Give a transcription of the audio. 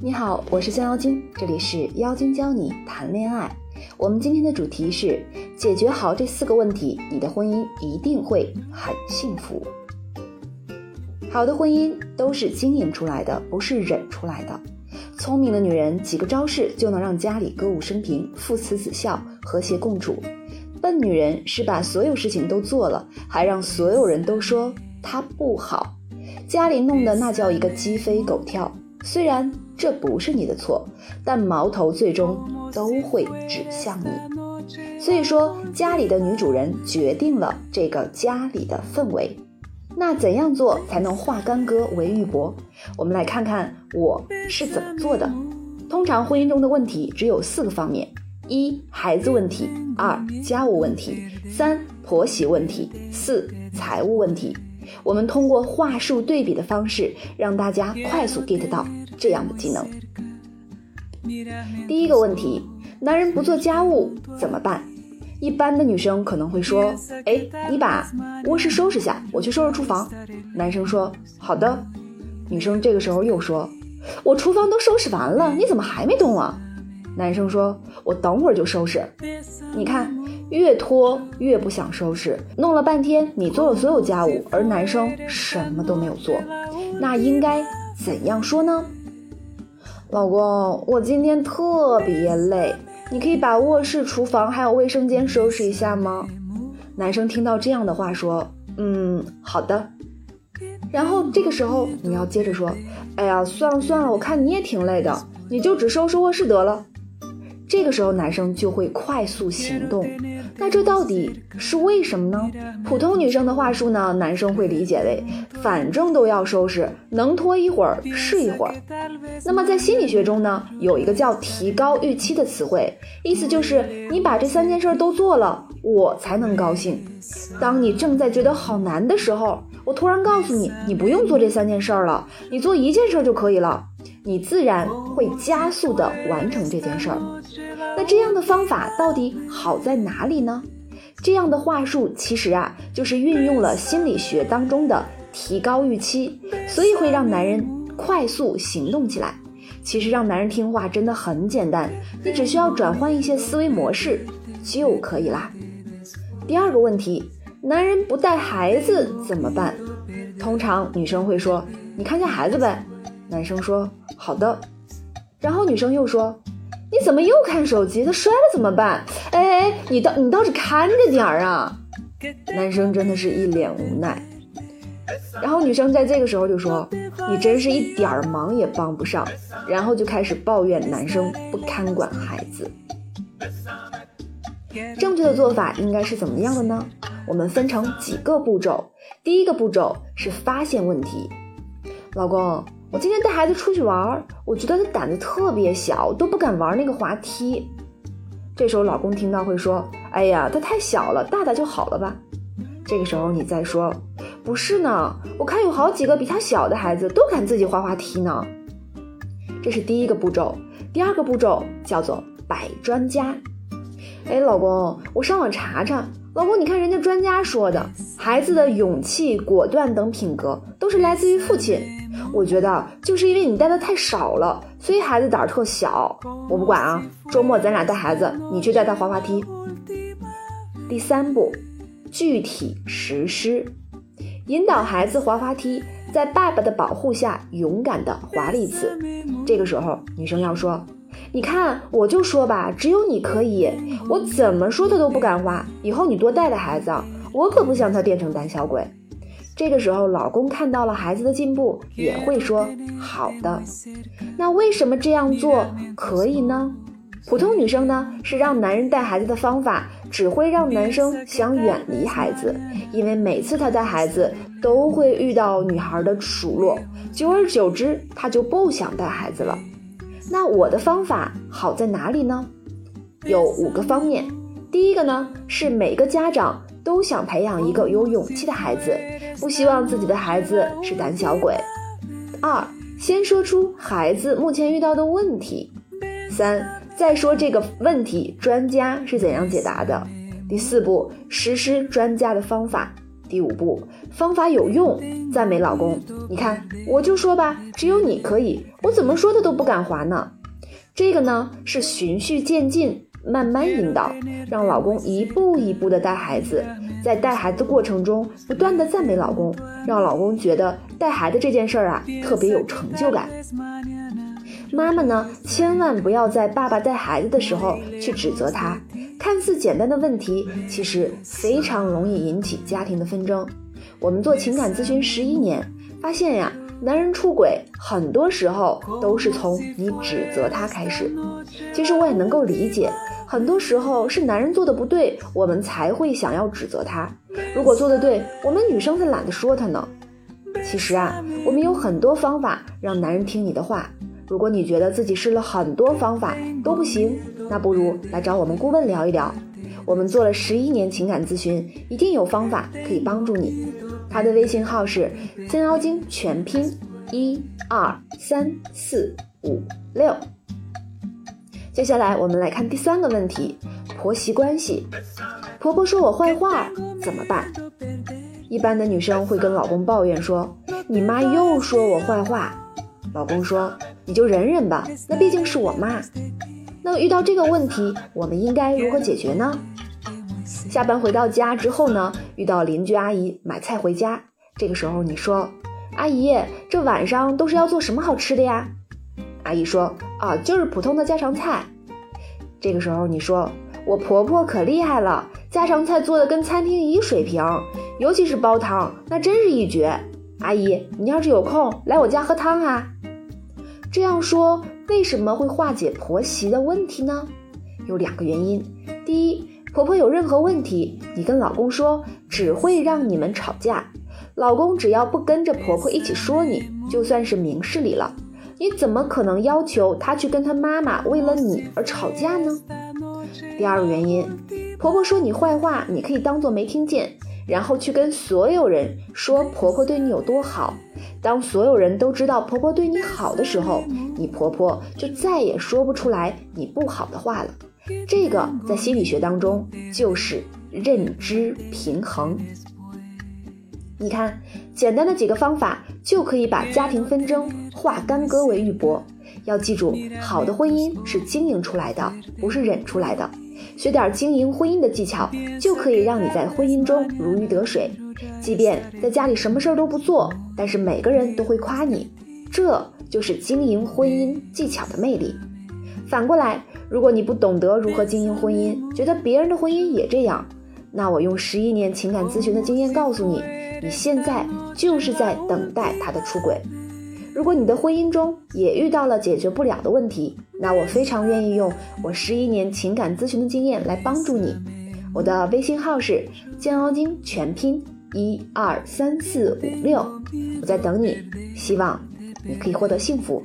你好，我是降妖精，这里是妖精教你谈恋爱。我们今天的主题是解决好这四个问题，你的婚姻一定会很幸福。好的婚姻都是经营出来的，不是忍出来的。聪明的女人几个招式就能让家里歌舞升平、父慈子孝、和谐共处。笨女人是把所有事情都做了，还让所有人都说她不好，家里弄得那叫一个鸡飞狗跳。虽然这不是你的错，但矛头最终都会指向你。所以说，家里的女主人决定了这个家里的氛围。那怎样做才能化干戈为玉帛？我们来看看我是怎么做的。通常婚姻中的问题只有四个方面：一、孩子问题；二、家务问题；三、婆媳问题；四、财务问题。我们通过话术对比的方式，让大家快速 get 到这样的技能。第一个问题：男人不做家务怎么办？一般的女生可能会说：“哎，你把卧室收拾下，我去收拾厨房。”男生说：“好的。”女生这个时候又说：“我厨房都收拾完了，你怎么还没动啊？”男生说：“我等会儿就收拾。”你看，越拖越不想收拾，弄了半天你做了所有家务，而男生什么都没有做，那应该怎样说呢？老公，我今天特别累。你可以把卧室、厨房还有卫生间收拾一下吗？男生听到这样的话说：“嗯，好的。”然后这个时候你要接着说：“哎呀，算了算了，我看你也挺累的，你就只收拾卧室得了。”这个时候男生就会快速行动。那这到底是为什么呢？普通女生的话术呢，男生会理解为反正都要收拾，能拖一会儿是一会儿。那么在心理学中呢，有一个叫提高预期的词汇，意思就是你把这三件事都做了，我才能高兴。当你正在觉得好难的时候，我突然告诉你，你不用做这三件事了，你做一件事就可以了，你自然会加速的完成这件事儿。那这样的方法到底好在哪里呢？这样的话术其实啊，就是运用了心理学当中的提高预期，所以会让男人快速行动起来。其实让男人听话真的很简单，你只需要转换一些思维模式就可以啦。第二个问题，男人不带孩子怎么办？通常女生会说：“你看下孩子呗。”男生说：“好的。”然后女生又说。你怎么又看手机？他摔了怎么办？哎哎，你倒你倒是看着点儿啊！男生真的是一脸无奈。然后女生在这个时候就说：“你真是一点儿忙也帮不上。”然后就开始抱怨男生不看管孩子。正确的做法应该是怎么样的呢？我们分成几个步骤。第一个步骤是发现问题，老公。我今天带孩子出去玩，我觉得他胆子特别小，都不敢玩那个滑梯。这时候老公听到会说：“哎呀，他太小了，大大就好了吧。”这个时候你再说：“不是呢，我看有好几个比他小的孩子都敢自己滑滑梯呢。”这是第一个步骤。第二个步骤叫做摆专家。哎，老公，我上网查查。老公，你看人家专家说的，孩子的勇气、果断等品格都是来自于父亲。我觉得就是因为你带的太少了，所以孩子胆儿特小。我不管啊，周末咱俩带孩子，你去带他滑滑梯。第三步，具体实施，引导孩子滑滑梯，在爸爸的保护下勇敢的滑了一次。这个时候，女生要说：“你看，我就说吧，只有你可以，我怎么说他都不敢滑。以后你多带带孩子啊，我可不想他变成胆小鬼。”这个时候，老公看到了孩子的进步，也会说好的。那为什么这样做可以呢？普通女生呢，是让男人带孩子的方法，只会让男生想远离孩子，因为每次他带孩子都会遇到女孩的数落，久而久之，他就不想带孩子了。那我的方法好在哪里呢？有五个方面。第一个呢，是每个家长都想培养一个有勇气的孩子。不希望自己的孩子是胆小鬼。二，先说出孩子目前遇到的问题。三，再说这个问题专家是怎样解答的。第四步，实施专家的方法。第五步，方法有用，赞美老公。你看，我就说吧，只有你可以，我怎么说他都不敢滑呢。这个呢是循序渐进，慢慢引导，让老公一步一步的带孩子，在带孩子过程中不断的赞美老公，让老公觉得带孩子这件事儿啊特别有成就感。妈妈呢，千万不要在爸爸带孩子的时候去指责他，看似简单的问题，其实非常容易引起家庭的纷争。我们做情感咨询十一年，发现呀，男人出轨很多时候都是从你指责他开始。其实我也能够理解，很多时候是男人做的不对，我们才会想要指责他。如果做的对，我们女生才懒得说他呢。其实啊，我们有很多方法让男人听你的话。如果你觉得自己试了很多方法都不行，那不如来找我们顾问聊一聊。我们做了十一年情感咨询，一定有方法可以帮助你。他的微信号是金妖精全拼一二三四五六。接下来我们来看第三个问题：婆媳关系。婆婆说我坏话怎么办？一般的女生会跟老公抱怨说：“你妈又说我坏话。”老公说。你就忍忍吧，那毕竟是我妈。那遇到这个问题，我们应该如何解决呢？下班回到家之后呢，遇到邻居阿姨买菜回家，这个时候你说：“阿姨，这晚上都是要做什么好吃的呀？”阿姨说：“啊，就是普通的家常菜。”这个时候你说：“我婆婆可厉害了，家常菜做的跟餐厅一水平，尤其是煲汤，那真是一绝。”阿姨，你要是有空来我家喝汤啊？这样说为什么会化解婆媳的问题呢？有两个原因。第一，婆婆有任何问题，你跟老公说，只会让你们吵架。老公只要不跟着婆婆一起说，你就算是明事理了。你怎么可能要求他去跟他妈妈为了你而吵架呢？第二个原因，婆婆说你坏话，你可以当做没听见。然后去跟所有人说婆婆对你有多好。当所有人都知道婆婆对你好的时候，你婆婆就再也说不出来你不好的话了。这个在心理学当中就是认知平衡。你看，简单的几个方法就可以把家庭纷争化干戈为玉帛。要记住，好的婚姻是经营出来的，不是忍出来的。学点经营婚姻的技巧，就可以让你在婚姻中如鱼得水。即便在家里什么事儿都不做，但是每个人都会夸你，这就是经营婚姻技巧的魅力。反过来，如果你不懂得如何经营婚姻，觉得别人的婚姻也这样，那我用十一年情感咨询的经验告诉你，你现在就是在等待他的出轨。如果你的婚姻中也遇到了解决不了的问题，那我非常愿意用我十一年情感咨询的经验来帮助你。我的微信号是煎熬精全拼一二三四五六，我在等你，希望你可以获得幸福。